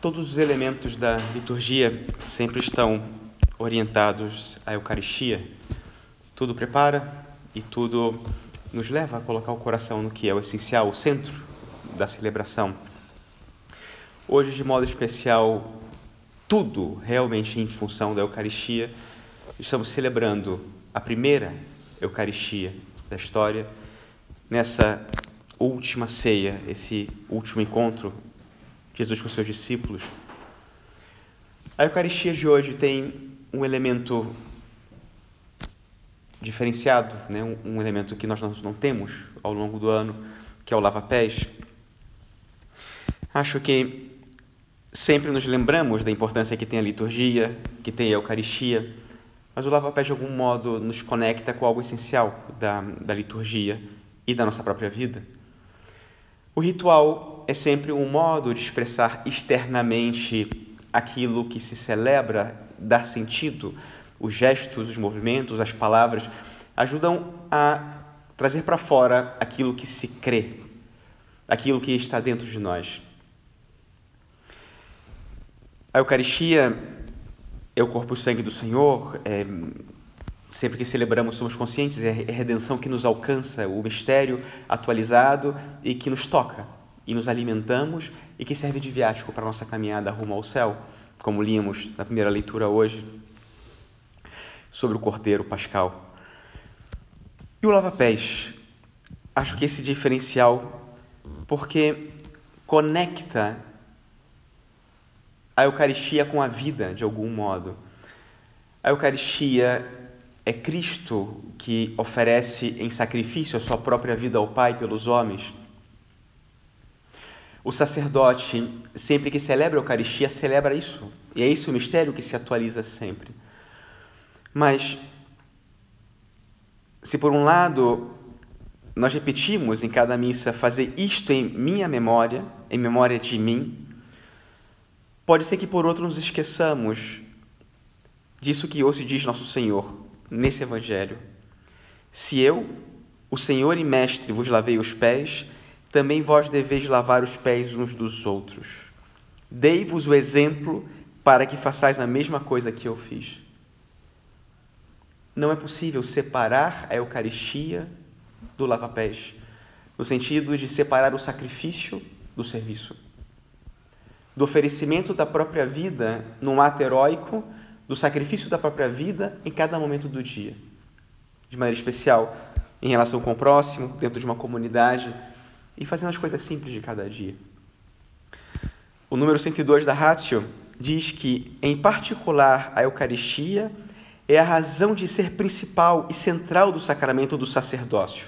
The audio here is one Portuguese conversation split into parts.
Todos os elementos da liturgia sempre estão orientados à Eucaristia. Tudo prepara e tudo nos leva a colocar o coração no que é o essencial, o centro da celebração. Hoje, de modo especial, tudo realmente em função da Eucaristia, estamos celebrando a primeira Eucaristia da história, nessa última ceia, esse último encontro Jesus com seus discípulos. A Eucaristia de hoje tem um elemento diferenciado, né? um, elemento que nós não temos ao longo do ano, que é o lava-pés. Acho que sempre nos lembramos da importância que tem a liturgia, que tem a Eucaristia, mas o lava-pés de algum modo nos conecta com algo essencial da, da liturgia e da nossa própria vida. O ritual é sempre um modo de expressar externamente aquilo que se celebra, dar sentido. Os gestos, os movimentos, as palavras ajudam a trazer para fora aquilo que se crê, aquilo que está dentro de nós. A Eucaristia é o corpo e o sangue do Senhor, é Sempre que celebramos, somos conscientes, é a redenção que nos alcança, o mistério atualizado e que nos toca, e nos alimentamos e que serve de viático para a nossa caminhada rumo ao céu, como líamos na primeira leitura hoje sobre o Cordeiro Pascal. E o lava-pés? Acho que esse diferencial, porque conecta a Eucaristia com a vida de algum modo. A Eucaristia é Cristo que oferece em sacrifício a sua própria vida ao Pai pelos homens. O sacerdote, sempre que celebra a Eucaristia, celebra isso. E é esse o mistério que se atualiza sempre. Mas, se por um lado nós repetimos em cada missa fazer isto em minha memória, em memória de mim, pode ser que por outro nos esqueçamos disso que hoje diz nosso Senhor nesse Evangelho. Se eu, o Senhor e Mestre, vos lavei os pés, também vós deveis lavar os pés uns dos outros. Dei-vos o exemplo para que façais a mesma coisa que eu fiz. Não é possível separar a Eucaristia do lava-pés, no sentido de separar o sacrifício do serviço, do oferecimento da própria vida num ato heróico do sacrifício da própria vida em cada momento do dia. De maneira especial, em relação com o próximo, dentro de uma comunidade e fazendo as coisas simples de cada dia. O número 102 da Ratio diz que, em particular, a Eucaristia é a razão de ser principal e central do sacramento do sacerdócio,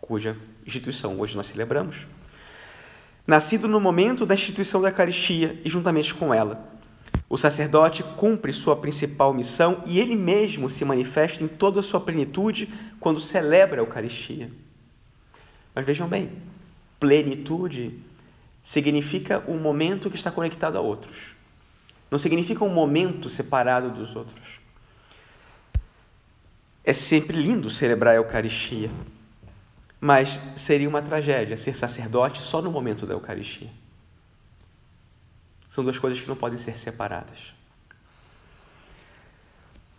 cuja instituição hoje nós celebramos. Nascido no momento da instituição da Eucaristia e juntamente com ela, o sacerdote cumpre sua principal missão e ele mesmo se manifesta em toda a sua plenitude quando celebra a Eucaristia. Mas vejam bem, plenitude significa um momento que está conectado a outros. Não significa um momento separado dos outros. É sempre lindo celebrar a Eucaristia, mas seria uma tragédia ser sacerdote só no momento da Eucaristia. São duas coisas que não podem ser separadas.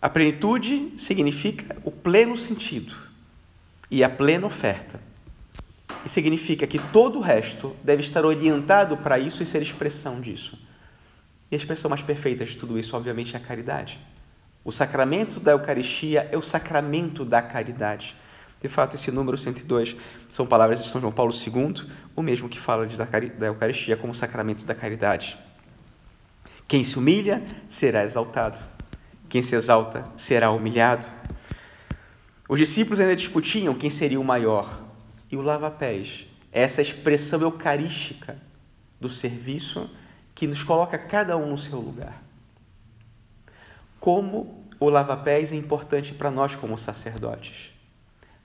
A plenitude significa o pleno sentido e a plena oferta. E significa que todo o resto deve estar orientado para isso e ser expressão disso. E a expressão mais perfeita de tudo isso, obviamente, é a caridade. O sacramento da Eucaristia é o sacramento da caridade. De fato, esse número 102 são palavras de São João Paulo II, o mesmo que fala da Eucaristia como sacramento da caridade. Quem se humilha será exaltado, quem se exalta será humilhado. Os discípulos ainda discutiam quem seria o maior, e o lava-pés é essa expressão eucarística do serviço que nos coloca cada um no seu lugar. Como o lava-pés é importante para nós como sacerdotes,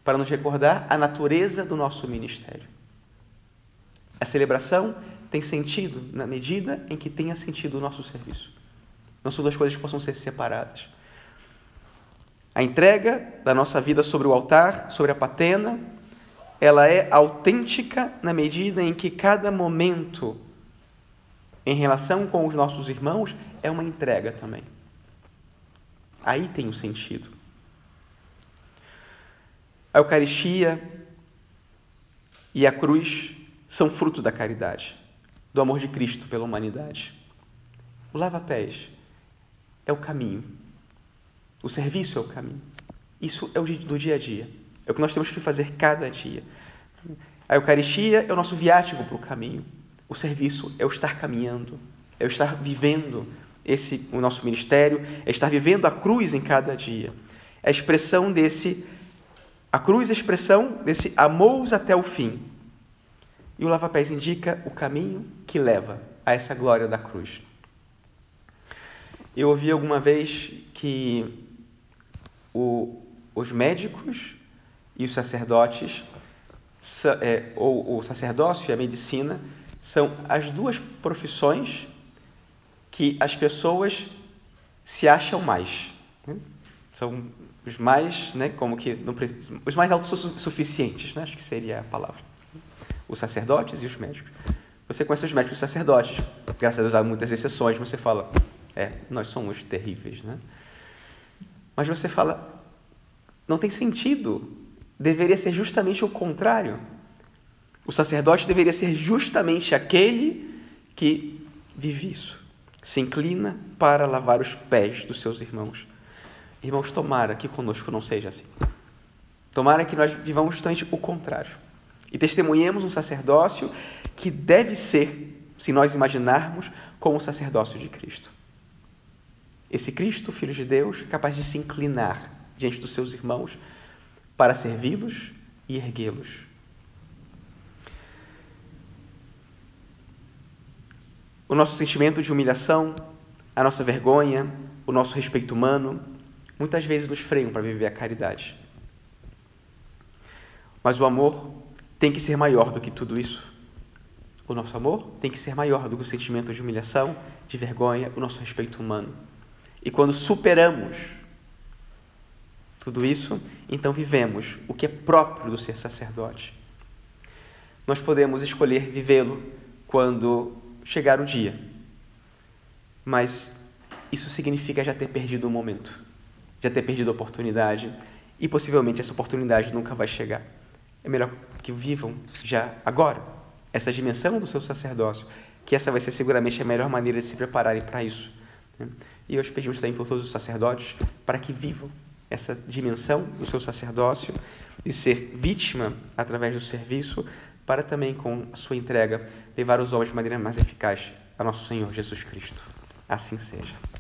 para nos recordar a natureza do nosso ministério. A celebração tem sentido na medida em que tenha sentido o nosso serviço. Não são duas coisas que possam ser separadas. A entrega da nossa vida sobre o altar, sobre a patena, ela é autêntica na medida em que cada momento em relação com os nossos irmãos é uma entrega também. Aí tem o sentido. A Eucaristia e a cruz são fruto da caridade, do amor de Cristo pela humanidade. O lava-pés é o caminho. O serviço é o caminho. Isso é o do dia a dia. É o que nós temos que fazer cada dia. A Eucaristia é o nosso viático para o caminho. O serviço é o estar caminhando, é o estar vivendo esse o nosso ministério, é estar vivendo a cruz em cada dia. É a expressão desse a cruz é a expressão desse amor até o fim. E o lava-pés indica o caminho que leva a essa glória da cruz. Eu ouvi alguma vez que o, os médicos e os sacerdotes, é, ou o sacerdócio e a medicina, são as duas profissões que as pessoas se acham mais. Né? São os mais, né, como que os mais autossuficientes, né? acho que seria a palavra. Os sacerdotes e os médicos. Você conhece os médicos e os sacerdotes, graças a Deus há muitas exceções, você fala, é, nós somos terríveis, né? Mas você fala, não tem sentido, deveria ser justamente o contrário. O sacerdote deveria ser justamente aquele que vive isso, se inclina para lavar os pés dos seus irmãos. Irmãos, tomara que conosco não seja assim. Tomara que nós vivamos justamente o contrário. E testemunhemos um sacerdócio que deve ser, se nós imaginarmos, como o sacerdócio de Cristo. Esse Cristo, Filho de Deus, capaz de se inclinar diante dos seus irmãos para servi-los e erguê-los. O nosso sentimento de humilhação, a nossa vergonha, o nosso respeito humano, muitas vezes nos freiam para viver a caridade. Mas o amor tem que ser maior do que tudo isso. O nosso amor tem que ser maior do que o sentimento de humilhação, de vergonha, o nosso respeito humano. E quando superamos tudo isso, então vivemos o que é próprio do ser sacerdote. Nós podemos escolher vivê-lo quando chegar o dia, mas isso significa já ter perdido o momento, já ter perdido a oportunidade e possivelmente essa oportunidade nunca vai chegar. É melhor que vivam já agora essa dimensão do seu sacerdócio, que essa vai ser seguramente a melhor maneira de se prepararem para isso. Né? E hoje pedimos também por todos os sacerdotes para que vivam essa dimensão do seu sacerdócio e ser vítima através do serviço, para também, com a sua entrega, levar os homens de maneira mais eficaz a nosso Senhor Jesus Cristo. Assim seja.